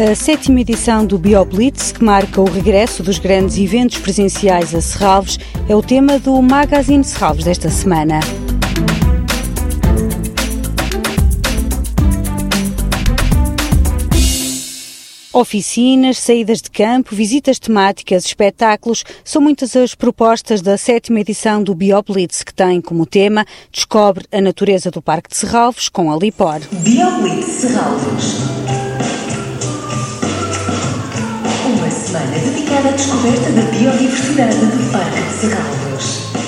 A sétima edição do BioBlitz, que marca o regresso dos grandes eventos presenciais a Serralves, é o tema do Magazine Serralves desta semana. Oficinas, saídas de campo, visitas temáticas, espetáculos, são muitas as propostas da sétima edição do BioBlitz, que tem como tema Descobre a natureza do Parque de Serralves com a Lipor. BioBlitz Serralves. À descoberta da biodiversidade do Parque de.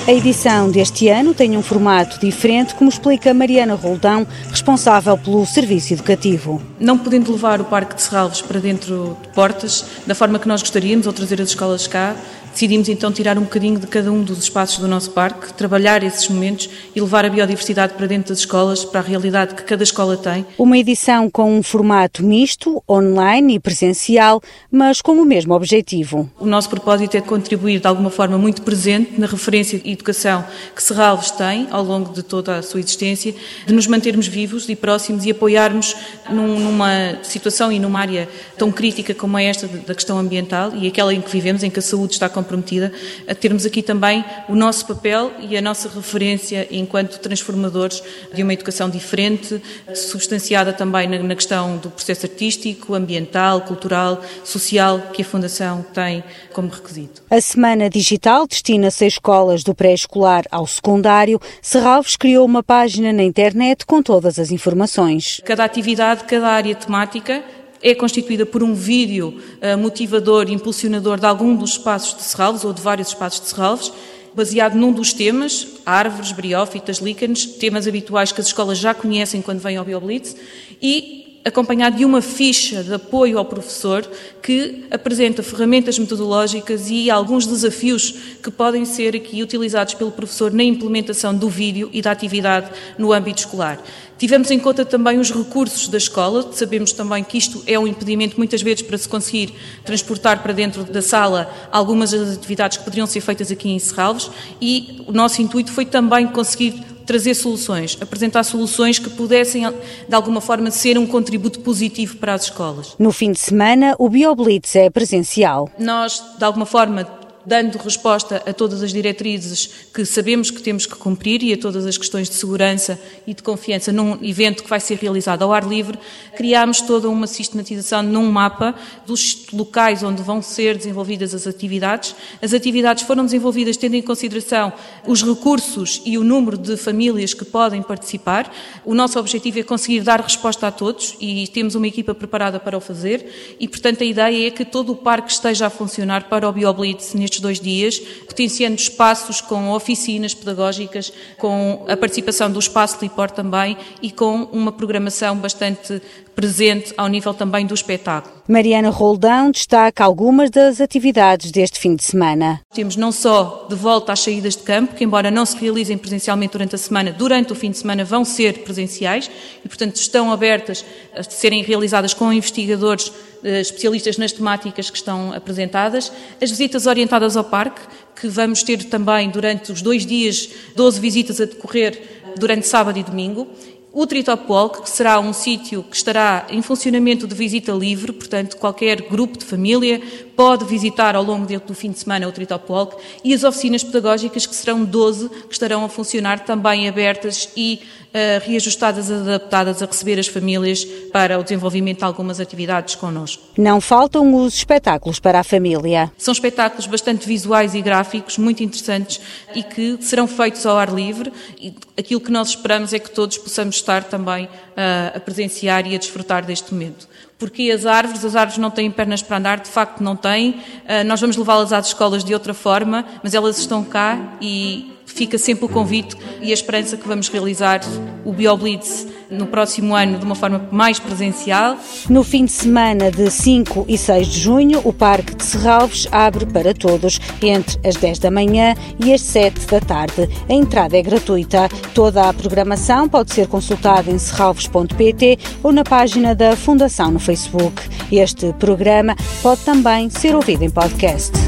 A edição deste ano tem um formato diferente, como explica Mariana Roldão, responsável pelo serviço educativo. Não podendo levar o Parque de Serralves para dentro de portas, da forma que nós gostaríamos, ou trazer as escolas cá, decidimos então tirar um bocadinho de cada um dos espaços do nosso parque, trabalhar esses momentos e levar a biodiversidade para dentro das escolas, para a realidade que cada escola tem. Uma edição com um formato misto, online e presencial, mas com o mesmo objetivo. O nosso propósito é contribuir de alguma forma muito presente na referência e educação que Serralves tem ao longo de toda a sua existência, de nos mantermos vivos e próximos e apoiarmos num, numa situação e numa área tão crítica como é esta da questão ambiental e aquela em que vivemos, em que a saúde está comprometida, a termos aqui também o nosso papel e a nossa referência enquanto transformadores de uma educação diferente, substanciada também na questão do processo artístico, ambiental, cultural, social, que a Fundação tem como requisito. A Semana Digital destina-se a escolas do pré-escolar ao secundário. Serralves criou uma página na internet com todas as informações. Cada atividade, cada área temática é constituída por um vídeo uh, motivador, impulsionador de algum dos espaços de Serralves ou de vários espaços de Serralves, baseado num dos temas, árvores, briófitas, líquenes, temas habituais que as escolas já conhecem quando vêm ao BioBlitz, e acompanhado de uma ficha de apoio ao professor que apresenta ferramentas metodológicas e alguns desafios que podem ser aqui utilizados pelo professor na implementação do vídeo e da atividade no âmbito escolar. Tivemos em conta também os recursos da escola, sabemos também que isto é um impedimento muitas vezes para se conseguir transportar para dentro da sala algumas das atividades que poderiam ser feitas aqui em Serralves e o nosso intuito foi também conseguir trazer soluções, apresentar soluções que pudessem, de alguma forma, ser um contributo positivo para as escolas. No fim de semana, o BioBlitz é presencial. Nós, de alguma forma, dando resposta a todas as diretrizes que sabemos que temos que cumprir e a todas as questões de segurança e de confiança num evento que vai ser realizado ao ar livre, criámos toda uma sistematização num mapa dos locais onde vão ser desenvolvidas as atividades. As atividades foram desenvolvidas tendo em consideração os recursos e o número de famílias que podem participar. O nosso objetivo é conseguir dar resposta a todos e temos uma equipa preparada para o fazer e, portanto, a ideia é que todo o parque esteja a funcionar para o BioBlitz neste nestes dois dias, potenciando espaços com oficinas pedagógicas, com a participação do espaço Lipor também e com uma programação bastante presente ao nível também do espetáculo. Mariana Roldão destaca algumas das atividades deste fim de semana. Temos não só de volta às saídas de campo, que embora não se realizem presencialmente durante a semana, durante o fim de semana vão ser presenciais e, portanto, estão abertas a serem realizadas com investigadores especialistas nas temáticas que estão apresentadas, as visitas orientadas ao parque, que vamos ter também durante os dois dias 12 visitas a decorrer durante sábado e domingo, o Tritop Walk, que será um sítio que estará em funcionamento de visita livre, portanto, qualquer grupo de família pode visitar ao longo do fim de semana o Tritop Walk, e as oficinas pedagógicas, que serão 12, que estarão a funcionar também abertas e uh, reajustadas, adaptadas a receber as famílias para o desenvolvimento de algumas atividades connosco. Não faltam os espetáculos para a família. São espetáculos bastante visuais e gráficos, muito interessantes e que serão feitos ao ar livre. E aquilo que nós esperamos é que todos possamos estar também uh, a presenciar e a desfrutar deste momento porque as árvores, as árvores não têm pernas para andar, de facto não têm. Uh, nós vamos levá-las às escolas de outra forma, mas elas estão cá e fica sempre o convite e a esperança que vamos realizar o BioBlitz no próximo ano de uma forma mais presencial. No fim de semana de 5 e 6 de junho, o Parque de Serralves abre para todos entre as 10 da manhã e as 7 da tarde. A entrada é gratuita. Toda a programação pode ser consultada em serralves.pt ou na página da Fundação no Facebook. Este programa pode também ser ouvido em podcast.